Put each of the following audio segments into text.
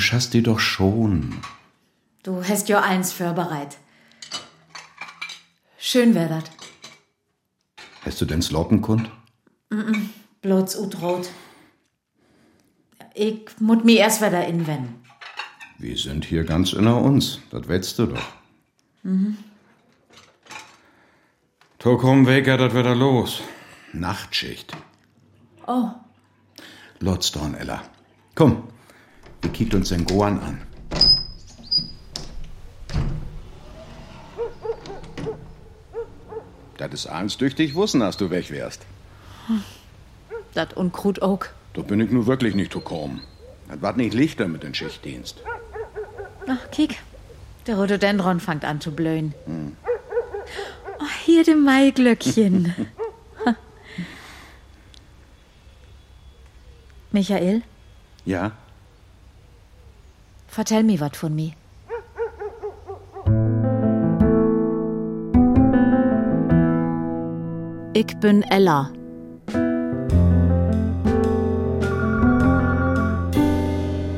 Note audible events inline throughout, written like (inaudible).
schaffst dir doch schon. Du hast ja eins für bereit. Schön wär dat. Hast du denn Sloppenkund? Bloß utrot. Ich muss mi erst wieder inwenden. Wir sind hier ganz inner uns. Das weißt du doch. Mhm. To komm weg, das wieder los. Nachtschicht. Oh, Lordstorn, Ella. Komm, wir kicken uns den Goan an. Das ist eins durch dich wussen, dass du weg wärst. dat Unkrut auch. Da bin ich nur wirklich nicht zu kommen. Das war nicht lichter mit dem Schichtdienst. Ach, kiek. Der Rhododendron fängt an zu blöhen. Oh, hier dem Maiglöckchen. (laughs) Michael, Ja? Vertell mir wat von mir. Ich bin Ella.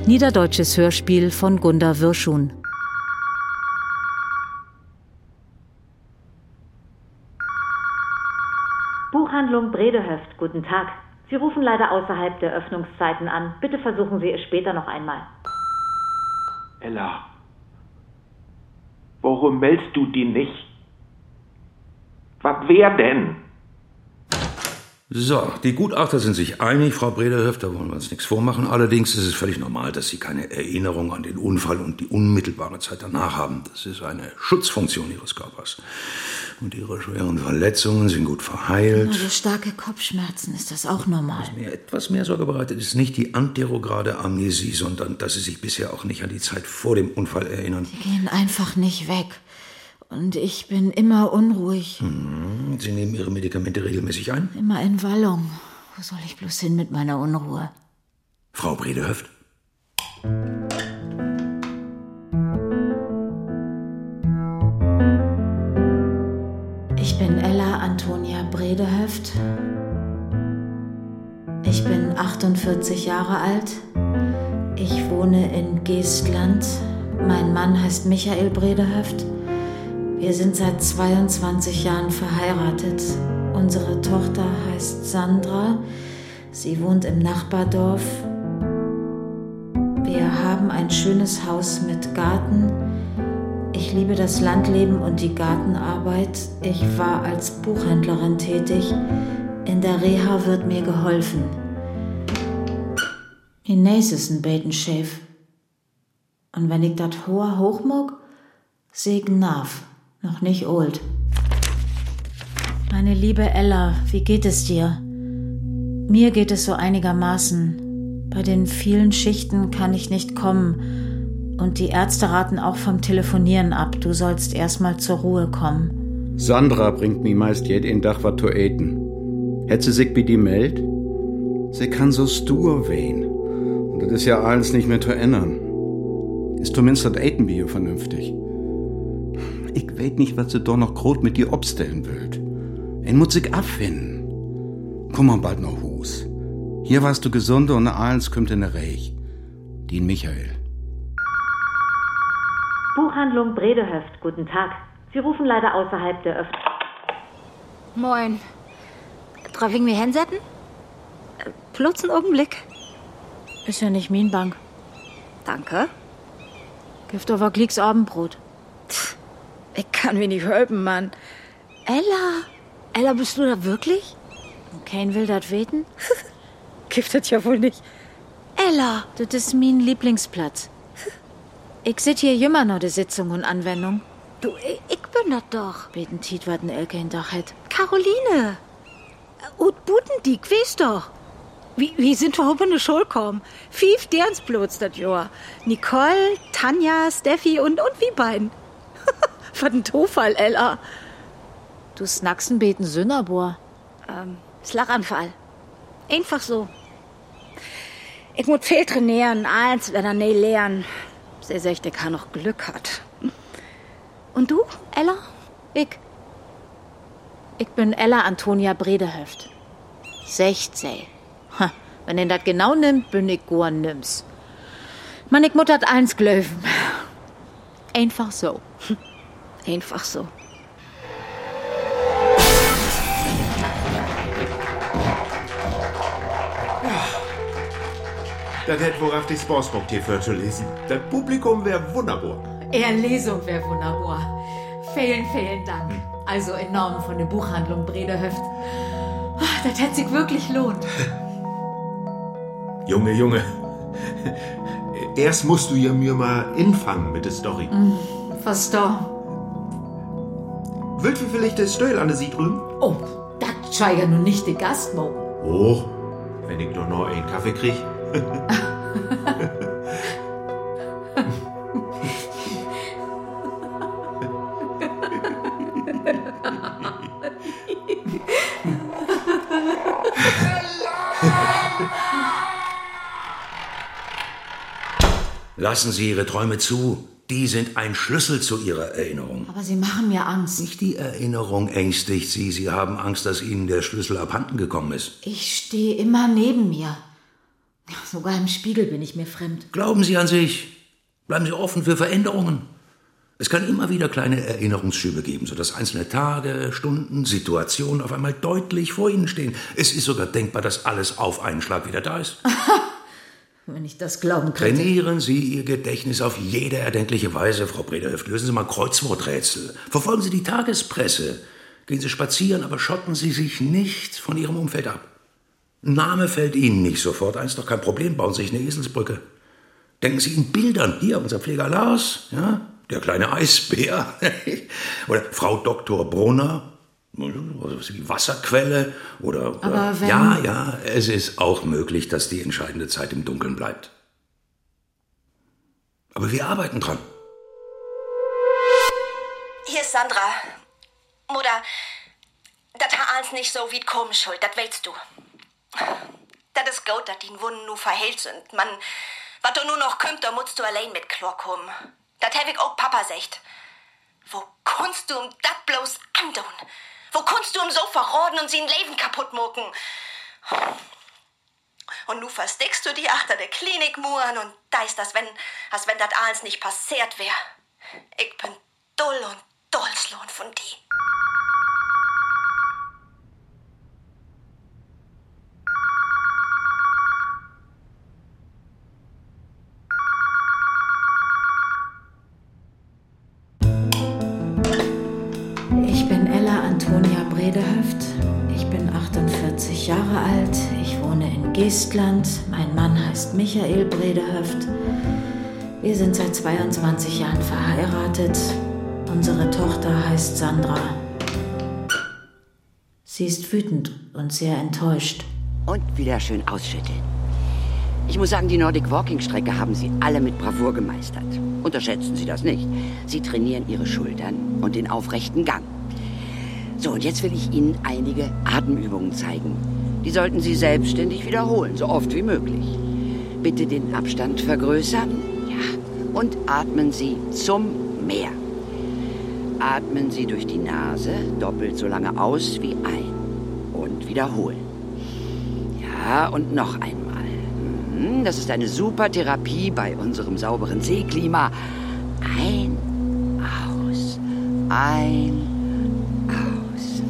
Niederdeutsches Hörspiel von Gunda Wirschun. Buchhandlung Bredehöft, guten Tag. Sie rufen leider außerhalb der Öffnungszeiten an. Bitte versuchen Sie es später noch einmal. Ella. Warum meldest du die nicht? Was wär denn? So, die Gutachter sind sich einig, Frau Brederhöft, da wollen wir uns nichts vormachen. Allerdings ist es völlig normal, dass Sie keine Erinnerung an den Unfall und die unmittelbare Zeit danach haben. Das ist eine Schutzfunktion Ihres Körpers. Und Ihre schweren Verletzungen sind gut verheilt. Nur durch starke Kopfschmerzen ist das auch normal. Mir etwas mehr Sorge bereitet ist nicht die anterograde Amnesie, sondern dass Sie sich bisher auch nicht an die Zeit vor dem Unfall erinnern. Die gehen einfach nicht weg. Und ich bin immer unruhig, Sie nehmen Ihre Medikamente regelmäßig ein? immer in Wallung. Wo soll ich bloß hin mit meiner Unruhe? Frau Bredehöft? Ich bin Ella Antonia Bredehöft. Ich bin 48 Jahre alt. Ich wohne in Geestland. Mein Mann heißt Michael Bredehöft. Wir sind seit 22 Jahren verheiratet. Unsere Tochter heißt Sandra. Sie wohnt im Nachbardorf. Wir haben ein schönes Haus mit Garten. Ich liebe das Landleben und die Gartenarbeit. Ich war als Buchhändlerin tätig. In der Reha wird mir geholfen. Ines ist ein Betenschäf. Und wenn ich dat hoher hochmog, segen nav, noch nicht old. Meine liebe Ella, wie geht es dir? Mir geht es so einigermaßen. Bei den vielen Schichten kann ich nicht kommen. Und die Ärzte raten auch vom Telefonieren ab. Du sollst erstmal zur Ruhe kommen. Sandra bringt mir meist jeden Tag was zu eten. Hätt sie sich bei die meldt? Sie kann so stur wehen. Und das ist ja alles nicht mehr zu ändern. Ist zumindest das Eten bei vernünftig. Ich weet nicht, was sie doch noch grot mit dir obstellen will. En muss sich abfinden. Komm mal bald noch Hus. Hier warst du gesunde und eins kommt in der Reich. Dien Michael. Buchhandlung Bredehöft, guten Tag. Sie rufen leider außerhalb der Öffnung. Moin. Darf ich mich hinsetzen? Plötz einen Augenblick. Ist ja nicht min Bank. Danke. Gift aber Klicks Abendbrot. Ich kann mir nicht helfen, Mann. Ella. Ella, bist du da wirklich? Kein will dat weten? (laughs) Das ja wohl nicht. Ella. Das ist mein Lieblingsplatz. Ich sit hier jümmer noch die Sitzung und Anwendung. Du, ich, ich bin das doch. Beten Tiet, ein Elke in Dach hat. Caroline. Äh, Und Butendiek, weißt doch. Wie, wie sind wir oben in die Schule gekommen? Fief derens bloß das Jahr. Nicole, Tanja, Steffi und, und wie beiden. (laughs) Was ein Tofall, Ella. Du snacksen beten Sünnerbor. Ähm, Schlaganfall. Einfach so. Ich muss viel trainieren, eins, wenn er nicht lernen. Sie sagt, ich kann noch Glück hat. Und du? Ella? Ich. Ich bin Ella Antonia Bredehöft. 16. Ha, wenn ihr das genau nimmt, bin ich gar nims. Man, ich muttert eins glöven. Einfach so. Einfach so. Das hätte worauf die Sportsbook TV zu lesen. Das Publikum wäre wunderbar. Eher Lesung wäre wunderbar. Vielen, vielen Dank. Also in Namen von der Buchhandlung Bredehöft. Ah, Das hätte sich wirklich lohnt. (laughs) Junge, Junge. Erst musst du ja mir mal infangen mit der Story. Was da? Willst du vielleicht das Stöhl an der Sie drüben? Oh, das schei ja nun nicht die Gastmo. Oh, wenn ich doch noch einen Kaffee krieg. Lassen Sie Ihre Träume zu. Die sind ein Schlüssel zu Ihrer Erinnerung. Aber Sie machen mir Angst. Nicht die Erinnerung ängstigt Sie. Sie haben Angst, dass Ihnen der Schlüssel abhanden gekommen ist. Ich stehe immer neben mir. Sogar im Spiegel bin ich mir fremd. Glauben Sie an sich. Bleiben Sie offen für Veränderungen. Es kann immer wieder kleine Erinnerungsschübe geben, sodass einzelne Tage, Stunden, Situationen auf einmal deutlich vor Ihnen stehen. Es ist sogar denkbar, dass alles auf einen Schlag wieder da ist. (laughs) Wenn ich das glauben könnte. Trainieren Sie Ihr Gedächtnis auf jede erdenkliche Weise, Frau Brederhöft. Lösen Sie mal Kreuzworträtsel. Verfolgen Sie die Tagespresse. Gehen Sie spazieren, aber schotten Sie sich nicht von Ihrem Umfeld ab. Name fällt Ihnen nicht sofort ein, ist doch kein Problem. Bauen Sie sich eine Eselsbrücke. Denken Sie in Bildern. Hier, unser Pfleger Lars, ja, der kleine Eisbär. (laughs) oder Frau Dr. Brunner. Was wie Wasserquelle oder, Aber oder wenn- ja, ja, es ist auch möglich, dass die entscheidende Zeit im Dunkeln bleibt. Aber wir arbeiten dran. Hier ist Sandra. Mutter, das hat alles nicht so wie kommen soll, das weißt du. Das ist gut, dass die Wunden nur verheilt sind. Man, was du nur noch kümmt, da musst du allein mit klarkommen. Das hab ich auch Papa gesagt. Wo kannst du um dat bloß andun? Kannst du um so verroden und sie ein Leben kaputt mucken? Und nu versteckst du die achter der Klinikmuren und da ist das, wenn, als wenn das alles nicht passiert wär. Ich bin dull und dollslohn von die. Geestland. Mein Mann heißt Michael Bredehöft. Wir sind seit 22 Jahren verheiratet. Unsere Tochter heißt Sandra. Sie ist wütend und sehr enttäuscht. Und wieder schön ausschütteln. Ich muss sagen, die Nordic Walking Strecke haben Sie alle mit Bravour gemeistert. Unterschätzen Sie das nicht. Sie trainieren Ihre Schultern und den aufrechten Gang. So, und jetzt will ich Ihnen einige Atemübungen zeigen. Die sollten Sie selbstständig wiederholen, so oft wie möglich. Bitte den Abstand vergrößern. Ja. Und atmen Sie zum Meer. Atmen Sie durch die Nase doppelt so lange aus wie ein. Und wiederholen. Ja, und noch einmal. Mhm, Das ist eine super Therapie bei unserem sauberen Seeklima. Ein, aus, ein, aus.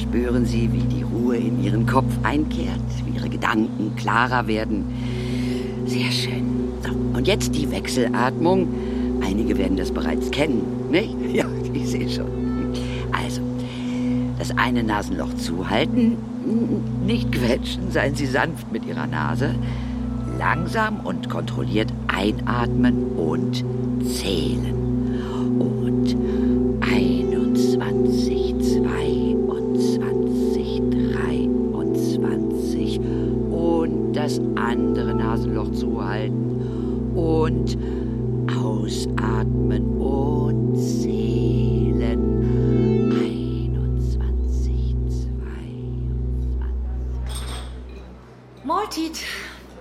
Spüren Sie, wie die Ruhe in Ihren Kopf einkehrt, wie Ihre Gedanken klarer werden. Sehr schön. So, und jetzt die Wechselatmung. Einige werden das bereits kennen, nicht? (laughs) Ja, ich sehe schon. Also, das eine Nasenloch zuhalten, nicht quetschen, seien Sie sanft mit Ihrer Nase. Langsam und kontrolliert einatmen und zählen.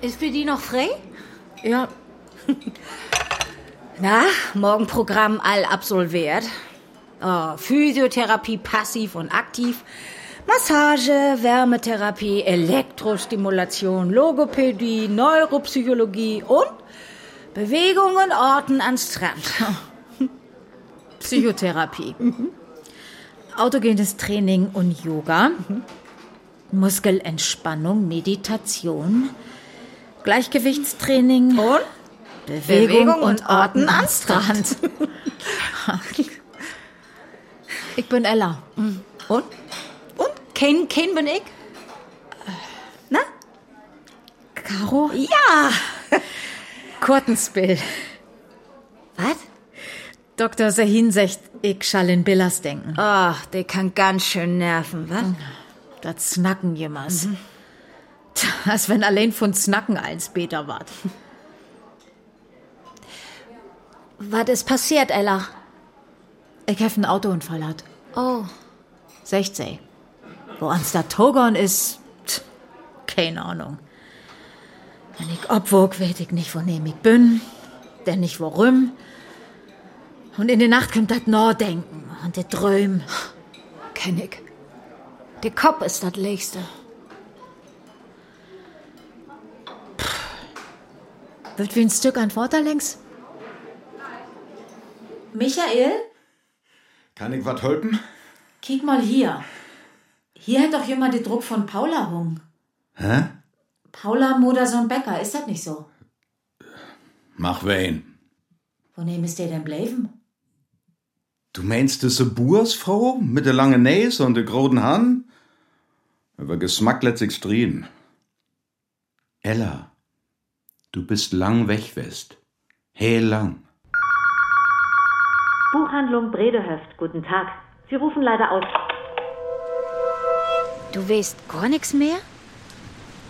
Ist für die noch frei? Ja, (laughs) Na, morgen Programm all absolviert. Oh, Physiotherapie passiv und aktiv. Massage, Wärmetherapie, Elektrostimulation, Logopädie, Neuropsychologie und Bewegung und Orten an Strand. (laughs) Psychotherapie. Autogenes Training und Yoga. Muskelentspannung, Meditation. Gleichgewichtstraining. Und? Bewegung, Bewegung und und Orten an Strand. ich bin Ella. Und? Und? Kein, kein bin ich? Na? Caro? Ja! (laughs) Kurtenspill. Was? Dr. Sahin sagt, ich schall in Billas denken. Ach, der kann ganz schön nerven, was? Das Snacken jemals. Tja, Als wenn allein von Snacken eins Beter wart. Was ist passiert, Ella? Ich hab einen Autounfall hat. Oh. 16. Wo ans da Togon ist, tch, keine Ahnung. Wenn ich obwog, weet ich nicht, wo nehm ich bin, denn nicht worum. Und in der Nacht kommt das Nachdenken und die Träum. Kenn ich. Der Kopf ist das Legste. Wird wie ein Stück an Vorderlängs. Michael, Kann ich was helfen? kick mal hier. Hier hat doch jemand den Druck von Paula hung. Hä? Paula Modersohn Becker, ist das nicht so? Mach wen. Wo nehm ist der denn bleiben? Du meinst diese Bursfrau mit der langen Nase und der großen Hand? Über Geschmack lässt sich strien. Ella, du bist lang weg west. Heel lang. Buchhandlung Bredehöft, guten Tag. Sie rufen leider aus. Du weißt gar nichts mehr?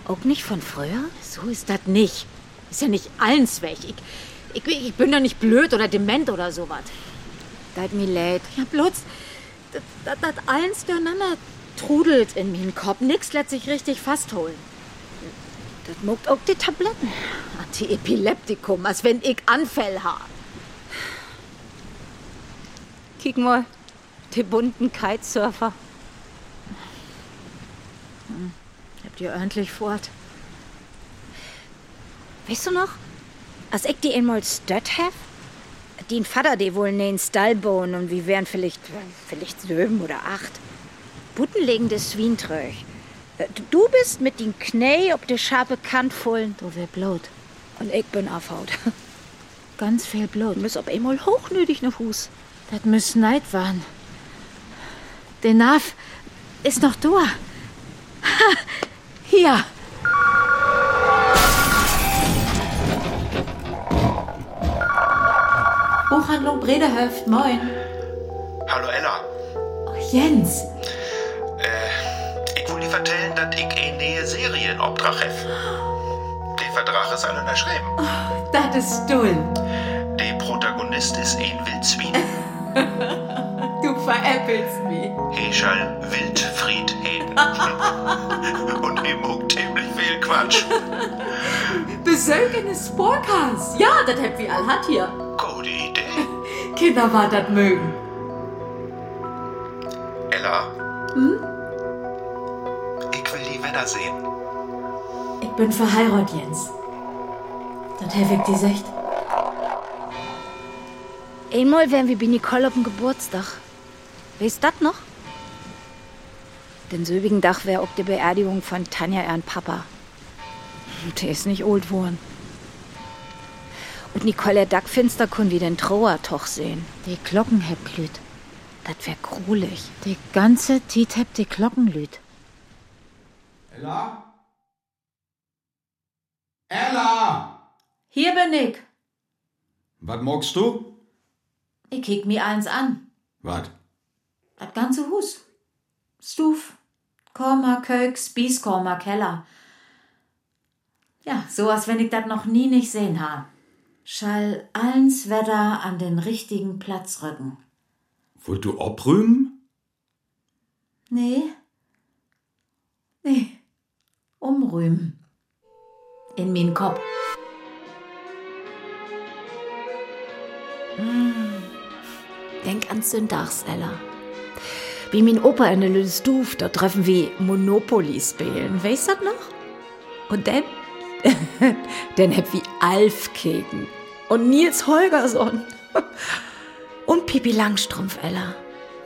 Auch nicht von früher? So ist das nicht. Ist ja nicht allens weg. Ich, ich, ich bin doch nicht blöd oder dement oder sowas. Tut mir leid. Ja, bloß, das, das, das allens durcheinander trudelt in meinen Kopf. Nix lässt sich richtig fastholen. Das muckt auch die Tabletten. Antiepileptikum, als wenn ich Anfälle habe. Kick mal. Die bunten Kitesurfer. Habt ihr ordentlich fort? Weißt du noch, als ich die einmal stört hab? Den Vater, die wohl in Stall bauen und wir wären vielleicht, vielleicht sieben oder acht. Buttenlegendes Schwientröch. Du bist mit den Knä ob de scharfe Kant vollen. Du wär Blut. Und ich bin aufhaut. (laughs) Ganz viel Blut. Müss ob einmal hochnötig ne Fuß. Das müß Neid waren. Der Nav ist noch da. Ha, (laughs) hier. Buchhandlung Bredehöft, moin. Hallo Ella. Oh, Jens, Ich will dir vertellen, dass ich eine neue Serie in Auftrag habe. Vertrag ist alle unterschrieben. das ist dull. Der Protagonist ist ein Wildswin. (laughs) Du veräppelst mich. Heschall Wildfried Heden. (laughs) Und ihm auch ziemlich viel Quatsch. (laughs) Besögenes Sporkas. Ja, das hätt wir all hat hier. Gute Idee. Kinder war das mögen. Ella. Ich will die Wetter sehen. Ich bin verheiratet, Jens. Das hab ich die Sicht. Einmal wären wir bei Nicole auf dem Geburtstag. Weißt das noch? Den selbigen Dach wär auch die Beerdigung von Tanja ihren Papa. Der ist nicht alt worden. Und Nicole der Dackfinster kun wie den Trauertoch sehen. Die Glocken heb glüht. Das wär grulich. Die ganze Tit heb die Glocken lüt. Ella? Ella! Hier bin ich. Was magst du? Ich kick mir eins an. Was? Das ganze Hus. Stuf, Korma, Kölk, Spießkorma, Keller. Ja, so als wenn ich das noch nie nicht sehen ha. Schall allens Wetter an den richtigen Platz rücken. Wollt du obrühmen? Nee. Nee. Umrühmen. In min Kopf. Denk an Sündags, Ella. Wie mein Opa in der Lüstuf, da treffen wir Monopoly spielen. Weißt du das noch? Und dann? (laughs) dann hab wir Alf keken. Und Nils Holgersson. (laughs) Und Pippi Langstrumpf, Ella.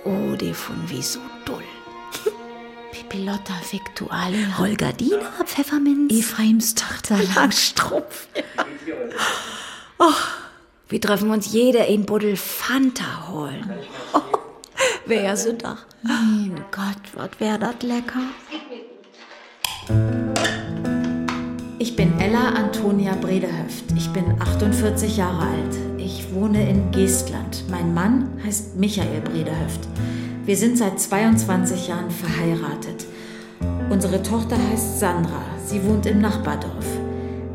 Oh, die von wie so doll. Pilotta Victualia. Holger Diener, Pfefferminz. Ephraims Tochter (laughs) Langstrumpf. Oh, wir treffen uns jeder in Buddel Fanta holen. Oh, wer sind da? Mein Gott, was wär das lecker. Ich bin Ella Antonia Bredehöft. Ich bin 48 Jahre alt. Ich wohne in Geestland. Mein Mann heißt Michael Bredehöft. Wir sind seit 22 Jahren verheiratet. Unsere Tochter heißt Sandra. Sie wohnt im Nachbardorf.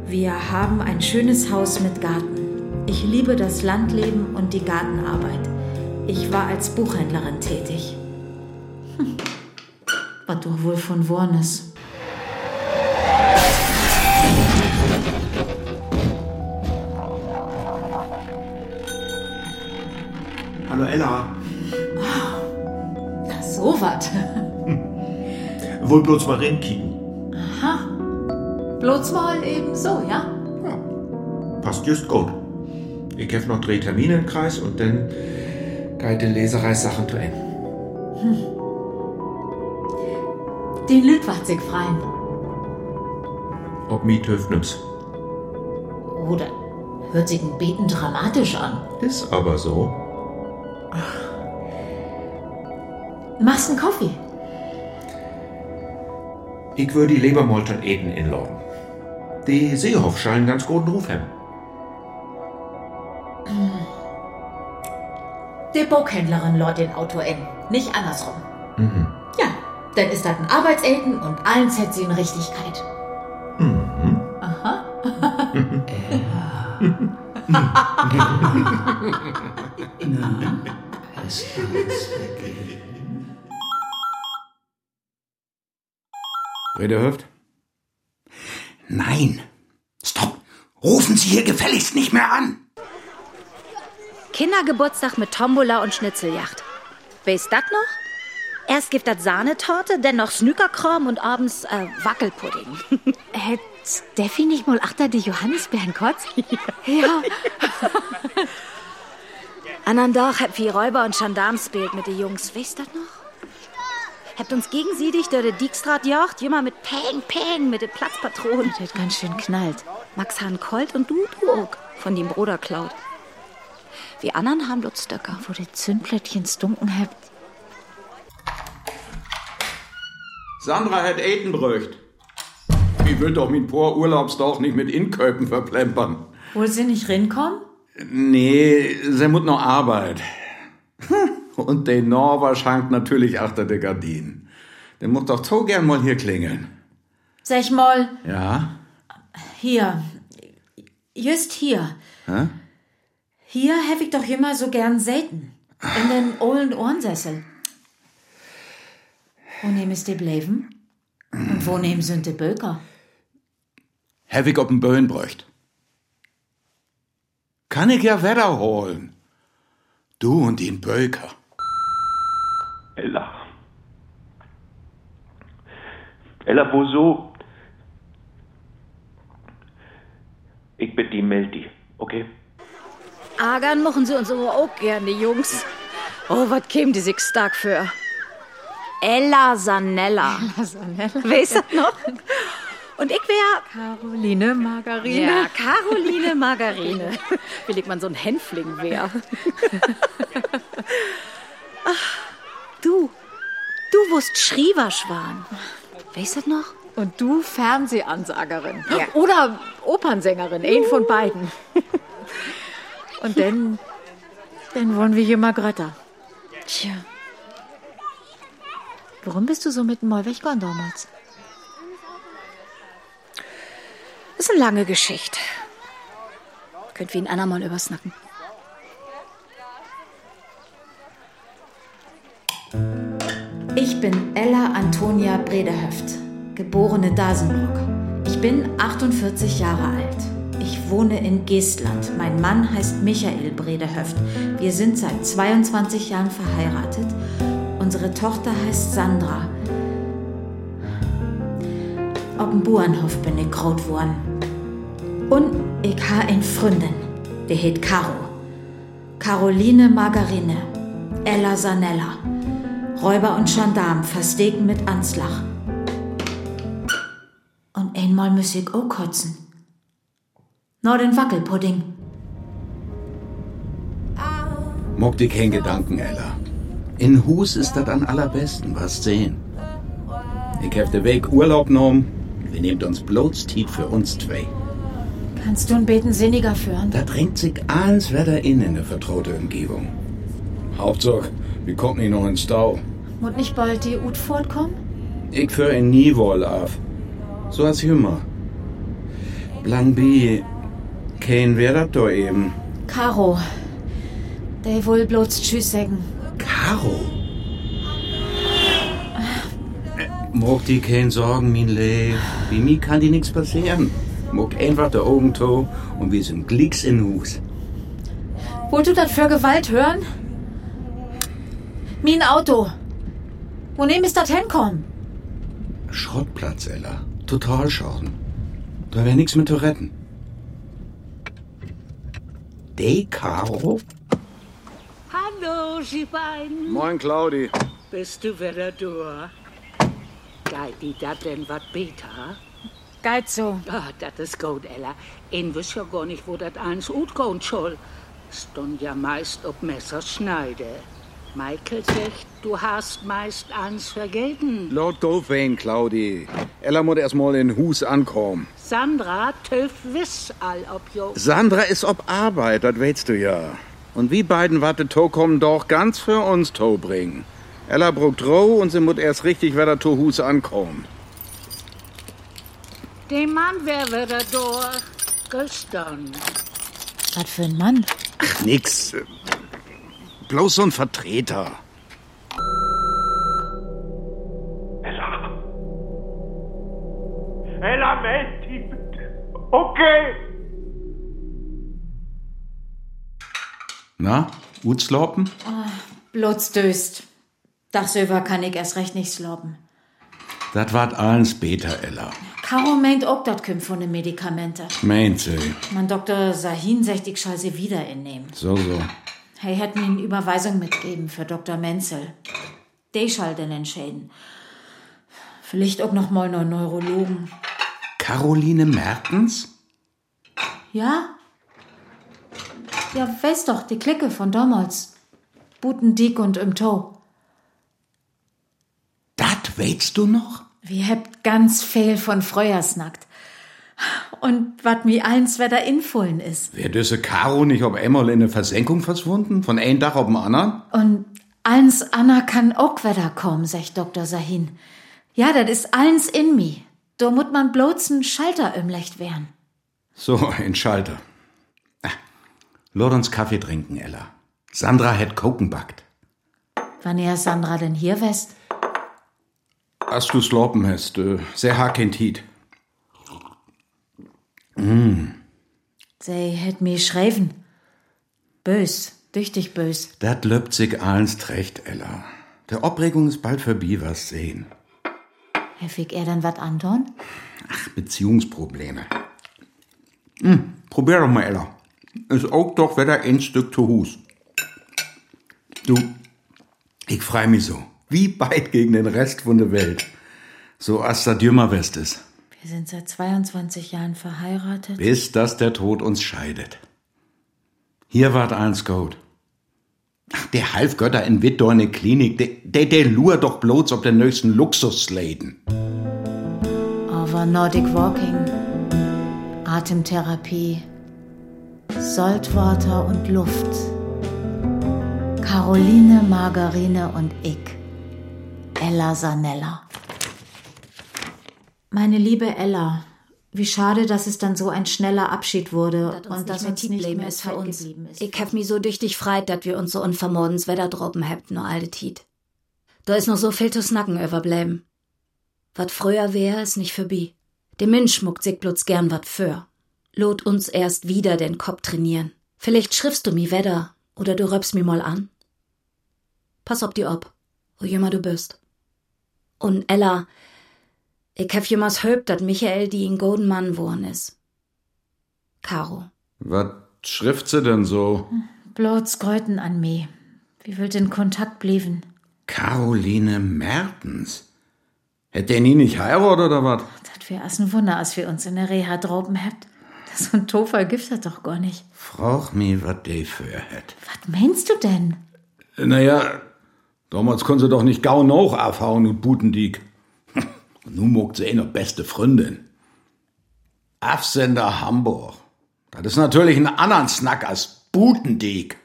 Wir haben ein schönes Haus mit Garten. Ich liebe das Landleben und die Gartenarbeit. Ich war als Buchhändlerin tätig. Hm. Was doch wohl von Wornes. Hallo Ella. Was. (laughs) Wohl bloß mal reinkicken. Aha. Bloß mal eben so, ja? Passt just gut. Ich hab noch drei Termine im Kreis und dann geht die Leserei Sachen zu Ende. Den Lüt wacht sich freien. Ob mi nix. Oder hört sich ein Beten dramatisch an. Ist aber so. Machst einen Kaffee? Ich würde die Lebermolton Eden inladen. Die Seehoff scheinen ganz guten Ruf haben. Die Buchhändlerin lord den Auto in, nicht andersrum. Mhm. Ja, dann ist das ein Arbeitselten und allen zählt sie in Richtigkeit. Mhm. Aha. (laughs) (laughs) Bredehöft? Nein. Stopp. Rufen Sie hier gefälligst nicht mehr an. Kindergeburtstag mit Tombola und Schnitzeljacht. Weißt das noch? Erst gibt das Sahnetorte, dann noch Snookerkram und abends äh, Wackelpudding. (laughs) Hätt Steffi nicht mal achter die Johannisbeeren kotz? (laughs) ja. Andern Tag habt wir Räuber und Gendarms spielt mit den Jungs. Weißt das noch? Habt uns gegenseitig durch die Dijkstraat jagt, immer mit Peng, Peng, mit den Platzpatronen. Das ganz schön knallt. Max Han Colt und du, du auch, von dem Bruder klaut. Wir anderen haben dort Stöcker. Wo die Zündplättchen stunken habt. Sandra hat Eten bröcht. Ich will doch mit vor Urlaubsdorf nicht mit Inköpen verplempern. Wohl sie nicht rinkommen? Nee, sie muss noch Arbeit. (laughs) Und der Norber schankt natürlich achter der Gardinen. Der muss doch so gern mal hier klingeln. Sag mal, Ja? hier. Just hier. Hä? Hier hab ich doch immer so gern säten. In den ollen Ohrensessel. Wo nehmen sie die Bleiben? Und wo nehmen sie die Böker? Hab ich ob'n Böen bräucht. Kann ich ja Wetter holen. Du und den Böker. Ella. Ella, wo so? Ich bitte die Meldi, okay? Agern machen sie uns aber auch gern, die Jungs. Oh, was kämen die sich stark für? Ella Sanella. (laughs) Ella Sanella. Weißt du noch? Und ich wär Caroline Margarine. Ja, Caroline Margarine. (laughs) Will ich man so ein Hänfling wär. (laughs) Du, du wusst Schrieverschwan. Weißt du das noch? Und du Fernsehansagerin. Ja. Oder Opernsängerin, ein von beiden. (laughs) Und dann, dann wollen wir hier mal Grötter. Tja. Warum bist du so mit dem weggegangen damals? Ist eine lange Geschichte. Könnt wir ihn andermal übersnacken. Ich bin Ella Antonia Bredehöft, geborene Dasenbrock. Ich bin 48 Jahre alt. Ich wohne in Geestland. Mein Mann heißt Michael Bredehöft. Wir sind seit 22 Jahren verheiratet. Unsere Tochter heißt Sandra. Auf dem Bauernhof bin ich groß geworden. Und ich ha ein Freundin, die heet Caro. Caroline Margarine, Ella Sanella. Räuber und Gendarm versteken mit Anslach. Und einmal muss ich auch kotzen. Nur den Wackelpudding. Mock dir keinen Gedanken, Ella. In Hus ist das am allerbesten, was sehen. Ich hab den Weg Urlaub genommen. Wir nehmt uns bloß Tiet für uns zwei. Kannst du ein Beten sinniger führen? Da drängt sich alles wieder in in eine vertraute Umgebung. Hauptsache, wir kommen nicht noch ins Stau. Muss nicht bald die Ut fortkommen? Ich für ihn nie wohl auf. So als immer. Plan B. Kein wär dat eben. Caro. Der wohl bloß Tschüss sagen. Caro? Mocht die kein Sorgen, mein Lee. Wie mir kann die nix passieren. Mock einfach der Augen to und wir sind glicks in Hus. Wollt du das für Gewalt hören? Mein Auto. Wo nehm ist das hinkommen? Schrottplatz, Ella. Totalschaden. Da wär nix mit zu retten. De Caro? Hallo, Sie beiden. Moin, Claudi. Bist du wieder da? Geht die da denn wat beter? Geht so. Ah, das ist gut, Ella. Ich wüs ja gar nicht, wo das eins gut gehen soll. Stund ja meist ob Messerschneide. Michael sagt, du hast meist eins vergeben. Laut go fein, Claudi. Ella muss erst mal in Hus ankommen. Sandra töf wiss all ob jo. Sandra ist ob Arbeit, das weißt du ja. Und wie beiden warte to kommen doch ganz für uns to bringen. Ella bruckt roh und sie muss erst richtig wieder to Hus ankommen. Der Mann wär wieder da. Gestern. Was für ein Mann? Ach, nix. Bloß so ein Vertreter. Ella. Ella, die bitte. Okay. Na, gut slopen? Bloß döst. Dachsöver kann ich erst recht nicht sloppen. Das wart alles beter, Ella. Caro meint auch, dat kümmt von den Medikamente. Meint sie. Mein Dr. Sahin sagt, ich soll sie wieder innehmen. So, so. Er hat mir eine Überweisung mitgeben für Dr. Menzel. Der soll denn entscheiden. Vielleicht auch noch mal einen Neurologen. Caroline Mertens? Ja? Ja, weiß doch, die Clique von damals. Buten dick und im Toe. Dat weißt du noch? Wir habt ganz viel von Freuersnackt. Und wat mi eins wer da infullen ist. Wär düsse Caro nicht ob einmal in eine Versenkung verschwunden? Von ein Dach auf dem anderen? Und eins Anna kann auch wieder kommen, sagt Dr. Sahin. Ja, das ist eins in mi. Da mut man bloß n Schalter umlecht werden. So, ein Schalter. Ah, Lord uns Kaffee trinken, Ella. Sandra hat Koken backt. Wann ihr Sandra denn hier west? Hast du slopen hast, äh, sehr haken Tiet. Sie hätt mi schreiben. Bös, düchtig bös. Dat löbt sich alles recht, Ella. Der Obregung ist bald vorbei, was sehen. Heffig er dann wat andon? Ach, Beziehungsprobleme. Hm, probier doch mal, Ella. Ist auch doch wieder ein Stück zu Hus. Du, ich freu mich so. Wie weit gegen den Rest von der Welt. So als der Dümmer West ist. Wir sind seit 22 Jahren verheiratet. Bis dass der Tod uns scheidet. Hier wart eins gut. Ach, der Halfgötter in der Klinik, der, der, der lurt doch bloß auf den nächsten Luxusläden. Aber Nordic Walking, Atemtherapie, Saltwater und Luft. Caroline, Margarine und ich. Ella Sanella. Meine liebe Ella, wie schade, dass es dann so ein schneller Abschied wurde und dass uns nicht mehr ist für uns. ist. Ich hab mich so durch dich freit, dass wir uns so unvermodens Wetter droppen habt, nur alte Tiet. Da ist noch so viel zu snacken überbleiben. Wat früher wär, ist nicht vorbei. Der Mensch muckt sich bloß gern wat für. lot uns erst wieder den Kopf trainieren. Vielleicht schriftst du mi wedder oder du röpst mi mal an. Pass ob die ob, wo jümmer du bist. Und Ella, ich hab jemals höbt, dat Michael die in Golden Mann worn is. Caro. Was schrift sie denn so? Bloß Gräuten an mi. Wie will den Kontakt blieben? Caroline Mertens. Hätte er nie nicht heiratet oder was? Das wär as ein Wunder, als wir uns in der Reha droben habt. Das Tofall gibt das doch gar nicht. Frag mi, was der für hätt. Was meinst du denn? Naja, damals konnte sie doch nicht gau noch aufhauen und Butendiek. Und nun mogt sie eh noch beste Freundin. Afsender Hamburg. Das ist natürlich ein anderen Snack als Butendiek.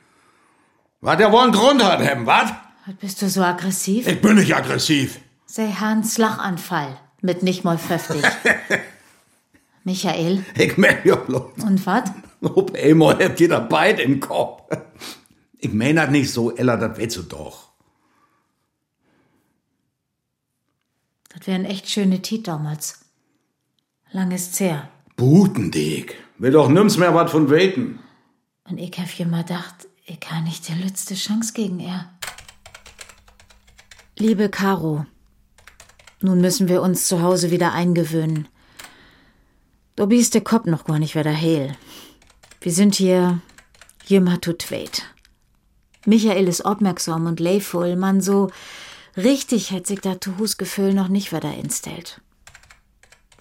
Was der wohl einen Grund hat, Hem, was? Bist du so aggressiv? Ich bin nicht aggressiv. Sei Hans Lachanfall. Mit nicht mal 50. (laughs) Michael. Ich mein ja bloß. Und was? Ob einmal habt ihr da beid im Kopf. Ich mein das nicht so, Ella, das weißt du doch. Das wär ein echt schöne Tit damals. Lang ist's her. Butendiek. Will doch nimm's mehr was von weten. Und ich hab immer gedacht, ich kann nicht die letzte Chance gegen er. Liebe Caro, nun müssen wir uns zu Hause wieder eingewöhnen. Du bist der Kopf noch gar nicht wieder heil. Wir sind hier jümmer zu zweit. Michael ist aufmerksam und leivoll, man so richtig hätt sich da zu Husgefühl noch nicht wieder instellt.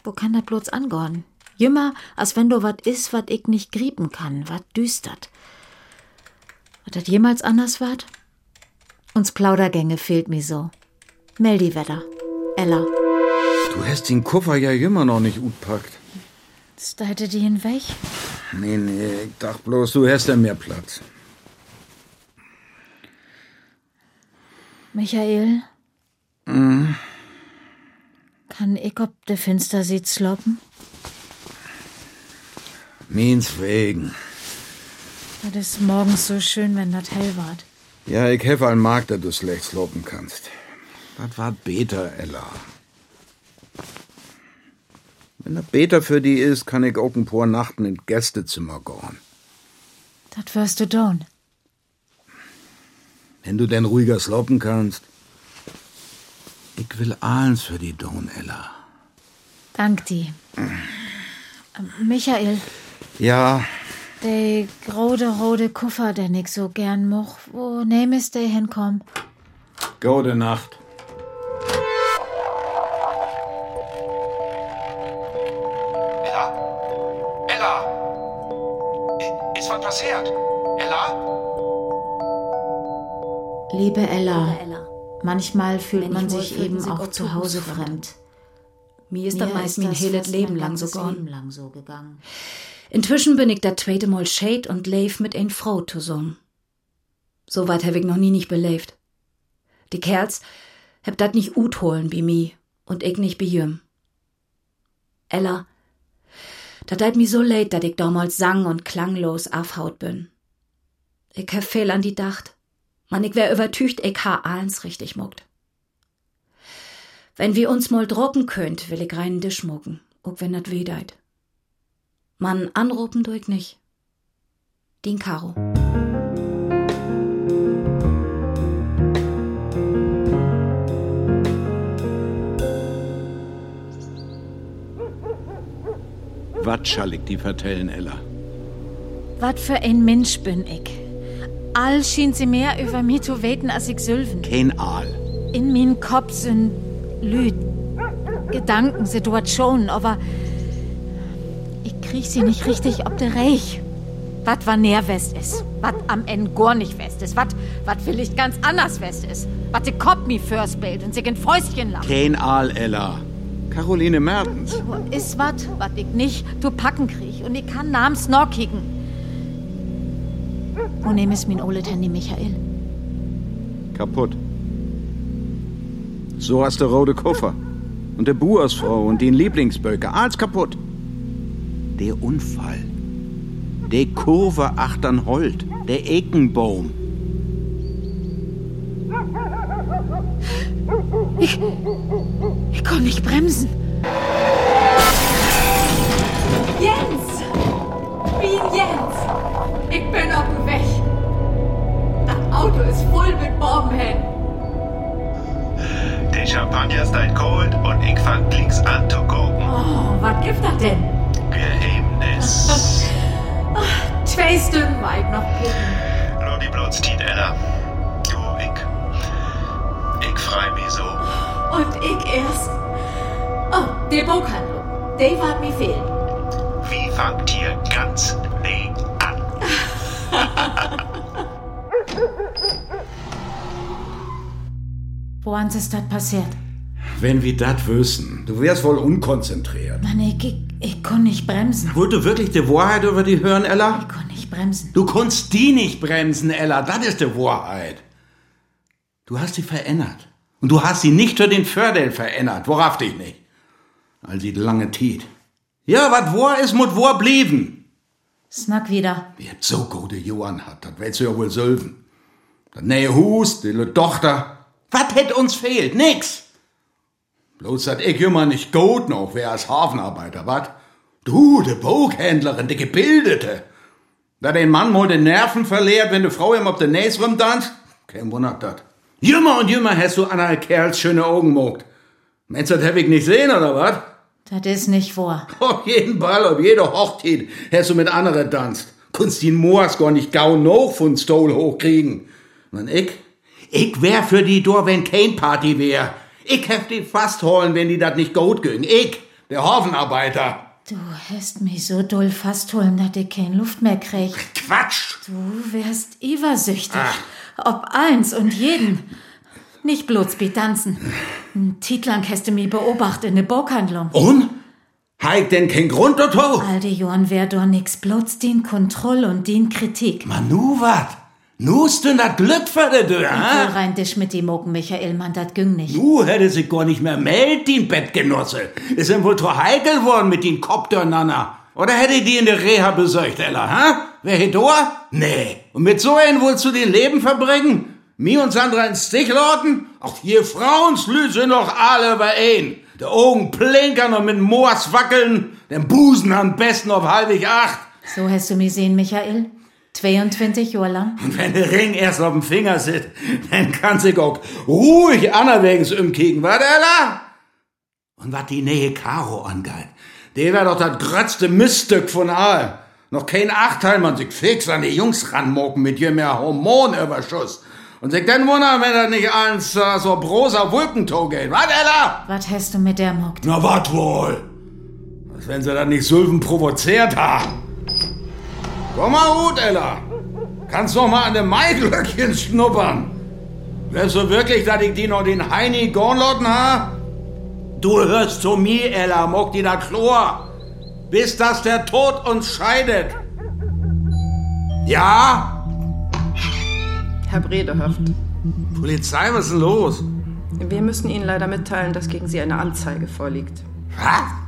Wo kann das bloß angehen? Jümmer, als wenn du wat is, wat ich nicht griepen kann, wat düstert. Hat das jemals anders wat? Uns Plaudergänge fehlt mir so. Meldi Wetter. Ella. Du hast den Koffer ja immer noch nicht utpackt. Steite die hinweg? Nee, nee, ich dachte bloß, du hast ja mehr Platz. Michael, Mhm. kann ich ob de Finster sieht sloppen? Meins wegen. Das ist morgens so schön, wenn das hell ward. Ja, ich helfe einen Markt, dass du schlecht slopen kannst. Das war beter, Ella. Wenn das beter für die ist, kann ich auch ein paar Nachten in Gästezimmer gehen. Das wirst du tun. Wenn du denn ruhiger slopen kannst. Ich will alles für die tun, Ella. Dank die. Michael, Ja, der rote, rote Koffer, den ich so gern moch, wo nehm ist der hinkommen? gute Nacht. Liebe Ella, manchmal fühlt man sich eben auch zu Hause fremd. Mir ist das meist mein heiles fast Leben lang so gegangen. Inzwischen bin ich der zweite Mal Shade und leef mit ein Frau zusammen. So weit hab ich noch nie nicht belebt. Die Kerls hab dat nicht ut holen wie mi und ich nicht bi jüm. Ella, dat deit mi so leid, dat ich damals sang und klanglos afhaut bin. Ich hab fehl an die Dacht. Man, ich wär übertücht, ich ha eins richtig muckt. Wenn wir uns mal droppen könnt, will ich reinen Tisch mucken, ob wenn dat weh deit. Man anrufen tu ich nicht. Den Karo. Was schall ich die vertellen, Ella? Was für ein Mensch bin ich? All schien sie mehr über mich zu weten, als ich sülven. Kein Aal. In min Kopf sind Lüd, Gedanken, Situationen, aber ich krieg sie nicht richtig ob der Reich. Was war näher West ist, was am Ende gar nicht West ist, was was vielleicht ganz anders West ist, was de Kopf mi fürs Bild und sich in Fäustchen lacht. Kein Aal, Ella. Caroline Mertens. Ist wat, wat ich nicht zu packen krieg und ich kann namens noch kicken. Wo nehm es min Olet Handy, Michael? Kaputt. So hast der rote Koffer. Und der Buersfrau und den Lieblingsböker. Alles kaputt. Der Unfall. Der Kurve achtern Holt. Der Ekenbaum. Ich, ich kann nicht bremsen. Ich fang links an zu gucken. Oh, was gibt das denn? Geheimnis. (laughs) Zwei Stück weit noch gucken. Nur die Blutstiet, Ella. Du, ich. Ich freu mich so. Und ich erst. Oh, die Buchhandlung. Die war mir fehl. Wie fangt ihr ganz nee an? (laughs) Wo ist das passiert? Wenn wir das wüssten, du wärst wohl unkonzentriert. Mann, ich, ich, ich kann nicht bremsen. Wollt du wirklich die Wahrheit über die hören, Ella? Ich kann nicht bremsen. Du kannst die nicht bremsen, Ella. Das ist die Wahrheit. Du hast sie verändert. Und du hast sie nicht für den Fördel verändert. Worauf dich nicht? All die lange Tiet. Ja, wat war ist, mut war blieben. Snack wieder. Wie habt so gute Johann hat, das willst du ja wohl sölven. Das neue Hus, die le Tochter. Was hätt uns fehlt? Nix. Bloß dat ich immer nicht gut noch wär als Hafenarbeiter, wat? Du, de Buchhändlerin, de Gebildete. Da den Mann mal den Nerven verliert, wenn de Frau ihm auf de Näs rumtanzt? Kein Wunder dat. Jümmer und jümmer hast du an einer Kerls schöne Augen mogt. Meinst du, das hab ich nicht sehen, oder wat? Das ist nicht wahr. (laughs) Auf jeden Ball, auf jede Hochzeit hast du mit anderen tanzt. Kunst den Moors gar nicht gau noch von Stol hochkriegen. Und ich? Ich wär für die Dor, wenn kein Party wär. Ich hef die fast holen, wenn die dat nicht gut gehen. Ich, der Hafenarbeiter. Du hast mich so doll fastholen, dass ich keine Luft mehr krieg. Quatsch! Du wärst übersüchtig. Ob eins und jeden. Nicht bloß bei Tanzen. Ein lang hast du mich beobachtet in der Burghandlung. Und? Heik denn kein Grund dazu? Alter Johann wär doch nix, bloß den Kontroll und den Kritik. Manu wat? Nust denn dat Glück für will ha? rein dich mit dem Mogen, Michael, Mann, dat ging nicht. Du hätte sich gar nicht mehr meldet, den Bettgenosse. Ist ihm wohl zu heikel worden mit den Kopf durcheinander. Oder hätte die in der Reha besorgt, Ella, ha? Wer hätt? Nee. Und mit so einem wolltest du den Leben verbringen? Mir und Sandra ins Stich lauten? Auch hier Frauenslü sind doch alle bei ein. Die Augen plinkern und mit Moors wackeln, den Busen am besten auf halbig acht. So hast du mich sehen, Michael. 22 Jahre lang. Und wenn der Ring erst auf dem Finger sitzt, dann kann sich auch ruhig anerwegs umkicken, wa, Ella? Und was die Nähe Karo angeht, der wär doch das grötzte Miststück von all. Noch kein Achteil man sich fix an die Jungs ranmocken mit je mehr Hormonüberschuss. Und sich dann wundern, wenn das nicht eins äh, so broser Wolkentau geht, wa, Ella? Was hast du mit der Mock? Na, wat wohl? Als wenn sie das nicht Sylven provoziert haben. Komm mal gut, Ella. Kannst doch mal an dem Maiglöckchen schnuppern. Glaubst du wirklich, dass ich die noch den Heini gornlotten ha? Du hörst zu mir, Ella, mock die da Chlor. Bis dass der Tod uns scheidet. Ja? Herr Bredehöft, Polizei, was ist denn los? wir müssen Ihnen leider mitteilen, dass gegen Sie eine Anzeige vorliegt. Was?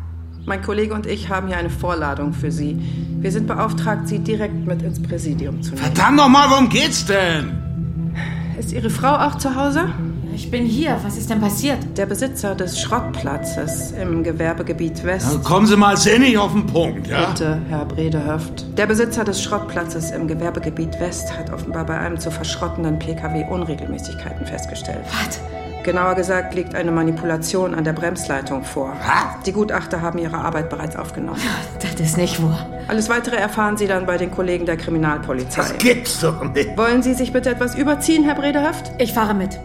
Mein Kollege und ich haben hier eine Vorladung für Sie. Wir sind beauftragt, Sie direkt mit ins Präsidium zu nehmen. Verdammt noch mal, worum geht's denn? Ist Ihre Frau auch zu Hause? Ich bin hier. Was ist denn passiert? Der Besitzer des Schrottplatzes im Gewerbegebiet West. Dann kommen Sie mal sinnig auf den Punkt, ja? Bitte, Herr Bredehöft. Der Besitzer des Schrottplatzes im Gewerbegebiet West hat offenbar bei einem zu verschrottenden Pkw Unregelmäßigkeiten festgestellt. Was? Genauer gesagt liegt eine Manipulation an der Bremsleitung vor. Die Gutachter haben ihre Arbeit bereits aufgenommen. Das ist nicht wahr. Alles weitere erfahren Sie dann bei den Kollegen der Kriminalpolizei. Das gibt's doch nicht. Wollen Sie sich bitte etwas überziehen, Herr Bredehöft? Ich fahre mit.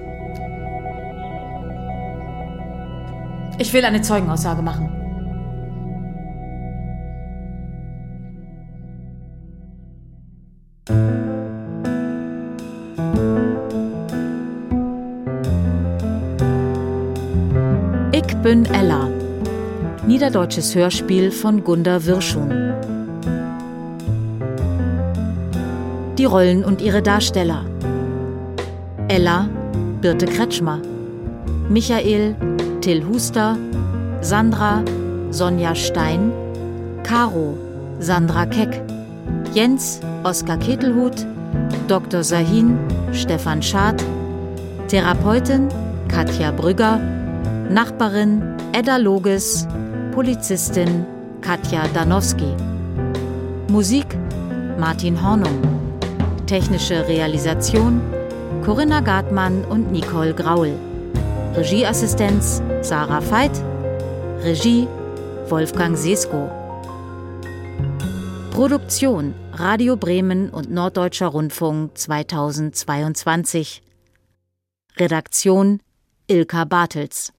Ich will eine Zeugenaussage machen. Ich bin Ella. Niederdeutsches Hörspiel von Gunda Wirschun. Die Rollen und ihre Darsteller. Ella, Birte Kretschmer. Michael, Till Huster. Sandra, Sonja Stein. Caro, Sandra Keck. Jens, Oskar Ketelhut. Dr. Sahin, Stefan Schad. Therapeutin, Katja Brügger. Nachbarin, Edda Loges. Polizistin, Katja Danowski. Musik, Martin Hornung. Technische Realisation, Corinna Gartmann und Nicole Graul. Regieassistenz Sarah Veit, Regie Wolfgang Sesko. Produktion Radio Bremen und Norddeutscher Rundfunk 2022. Redaktion Ilka Bartels